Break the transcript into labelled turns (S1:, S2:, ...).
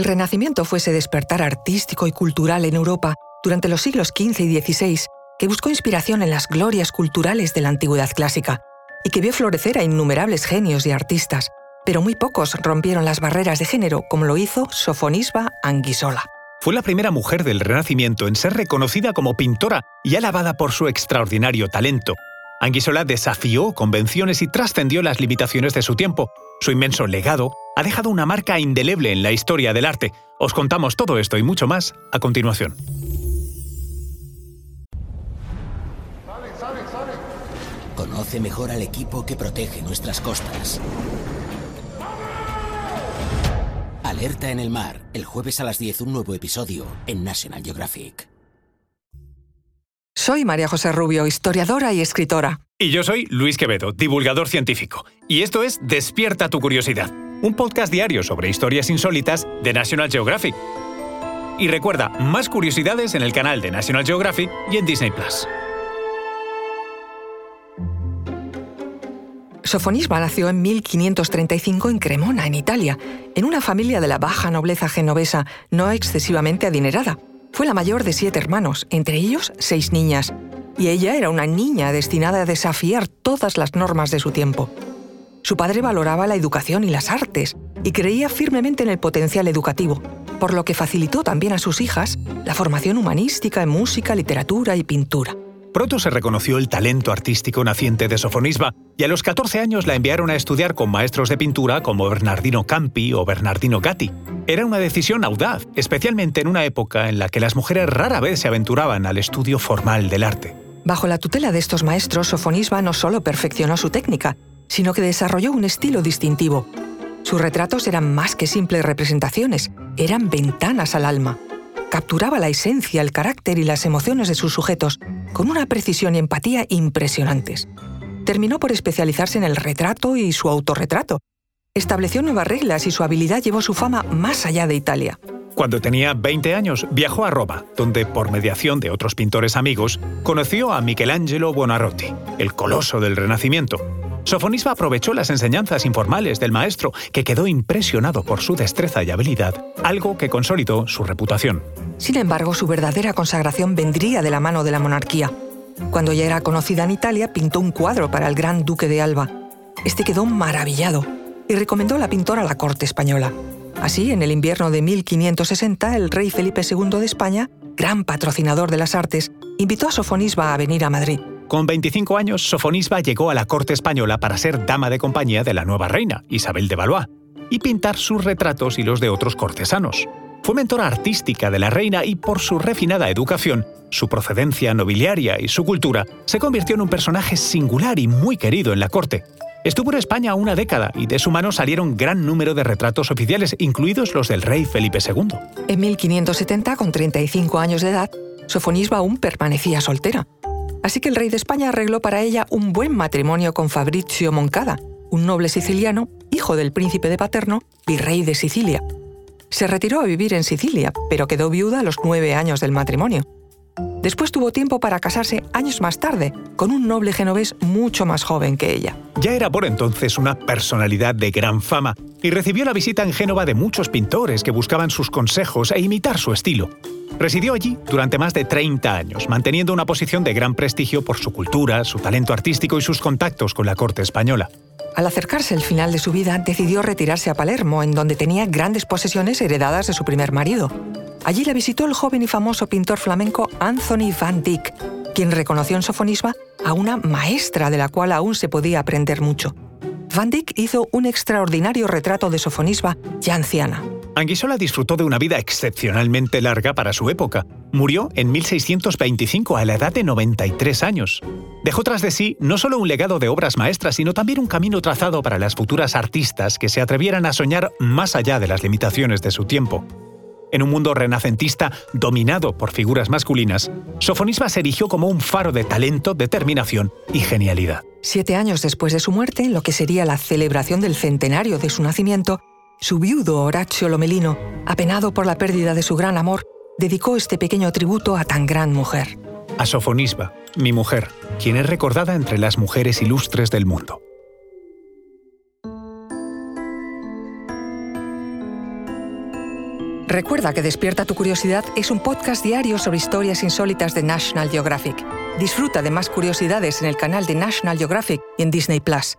S1: el Renacimiento fuese despertar artístico y cultural en Europa durante los siglos XV y XVI, que buscó inspiración en las glorias culturales de la antigüedad clásica y que vio florecer a innumerables genios y artistas, pero muy pocos rompieron las barreras de género como lo hizo Sofonisba Anguissola.
S2: Fue la primera mujer del Renacimiento en ser reconocida como pintora y alabada por su extraordinario talento. Anguissola desafió convenciones y trascendió las limitaciones de su tiempo. Su inmenso legado ha dejado una marca indeleble en la historia del arte. Os contamos todo esto y mucho más a continuación.
S3: Conoce mejor al equipo que protege nuestras costas. Alerta en el mar, el jueves a las 10 un nuevo episodio en National Geographic.
S1: Soy María José Rubio, historiadora y escritora.
S2: Y yo soy Luis Quevedo, divulgador científico. Y esto es Despierta tu curiosidad, un podcast diario sobre historias insólitas de National Geographic. Y recuerda, más curiosidades en el canal de National Geographic y en Disney Plus.
S1: Sofonisba nació en 1535 en Cremona, en Italia, en una familia de la baja nobleza genovesa no excesivamente adinerada. Fue la mayor de siete hermanos, entre ellos seis niñas, y ella era una niña destinada a desafiar todas las normas de su tiempo. Su padre valoraba la educación y las artes y creía firmemente en el potencial educativo, por lo que facilitó también a sus hijas la formación humanística en música, literatura y pintura.
S2: Pronto se reconoció el talento artístico naciente de Sofonisba y a los 14 años la enviaron a estudiar con maestros de pintura como Bernardino Campi o Bernardino Gatti. Era una decisión audaz, especialmente en una época en la que las mujeres rara vez se aventuraban al estudio formal del arte.
S1: Bajo la tutela de estos maestros, Sofonisba no solo perfeccionó su técnica, sino que desarrolló un estilo distintivo. Sus retratos eran más que simples representaciones, eran ventanas al alma capturaba la esencia, el carácter y las emociones de sus sujetos con una precisión y empatía impresionantes. Terminó por especializarse en el retrato y su autorretrato. Estableció nuevas reglas y su habilidad llevó su fama más allá de Italia.
S2: Cuando tenía 20 años, viajó a Roma, donde, por mediación de otros pintores amigos, conoció a Michelangelo Buonarroti, el coloso del Renacimiento, Sofonisba aprovechó las enseñanzas informales del maestro, que quedó impresionado por su destreza y habilidad, algo que consolidó su reputación.
S1: Sin embargo, su verdadera consagración vendría de la mano de la monarquía. Cuando ya era conocida en Italia, pintó un cuadro para el gran duque de Alba. Este quedó maravillado y recomendó la pintora a la corte española. Así, en el invierno de 1560, el rey Felipe II de España, gran patrocinador de las artes, invitó a Sofonisba a venir a Madrid.
S2: Con 25 años, Sofonisba llegó a la corte española para ser dama de compañía de la nueva reina, Isabel de Valois, y pintar sus retratos y los de otros cortesanos. Fue mentora artística de la reina y por su refinada educación, su procedencia nobiliaria y su cultura, se convirtió en un personaje singular y muy querido en la corte. Estuvo en España una década y de su mano salieron gran número de retratos oficiales, incluidos los del rey Felipe II.
S1: En 1570, con 35 años de edad, Sofonisba aún permanecía soltera. Así que el rey de España arregló para ella un buen matrimonio con Fabrizio Moncada, un noble siciliano, hijo del príncipe de Paterno, virrey de Sicilia. Se retiró a vivir en Sicilia, pero quedó viuda a los nueve años del matrimonio. Después tuvo tiempo para casarse años más tarde, con un noble genovés mucho más joven que ella.
S2: Ya era por entonces una personalidad de gran fama y recibió la visita en Génova de muchos pintores que buscaban sus consejos e imitar su estilo. Residió allí durante más de 30 años, manteniendo una posición de gran prestigio por su cultura, su talento artístico y sus contactos con la corte española.
S1: Al acercarse el final de su vida, decidió retirarse a Palermo, en donde tenía grandes posesiones heredadas de su primer marido. Allí la visitó el joven y famoso pintor flamenco Anthony van Dyck, quien reconoció en Sofonisba a una maestra de la cual aún se podía aprender mucho. Van Dyck hizo un extraordinario retrato de Sofonisba ya anciana.
S2: Anguissola disfrutó de una vida excepcionalmente larga para su época. Murió en 1625 a la edad de 93 años. Dejó tras de sí no solo un legado de obras maestras, sino también un camino trazado para las futuras artistas que se atrevieran a soñar más allá de las limitaciones de su tiempo. En un mundo renacentista dominado por figuras masculinas, Sofonisba se erigió como un faro de talento, determinación y genialidad.
S1: Siete años después de su muerte, en lo que sería la celebración del centenario de su nacimiento, su viudo Horacio Lomelino, apenado por la pérdida de su gran amor, dedicó este pequeño tributo a tan gran mujer.
S2: A Sofonisba, mi mujer, quien es recordada entre las mujeres ilustres del mundo.
S1: Recuerda que Despierta tu Curiosidad es un podcast diario sobre historias insólitas de National Geographic. Disfruta de más curiosidades en el canal de National Geographic y en Disney Plus.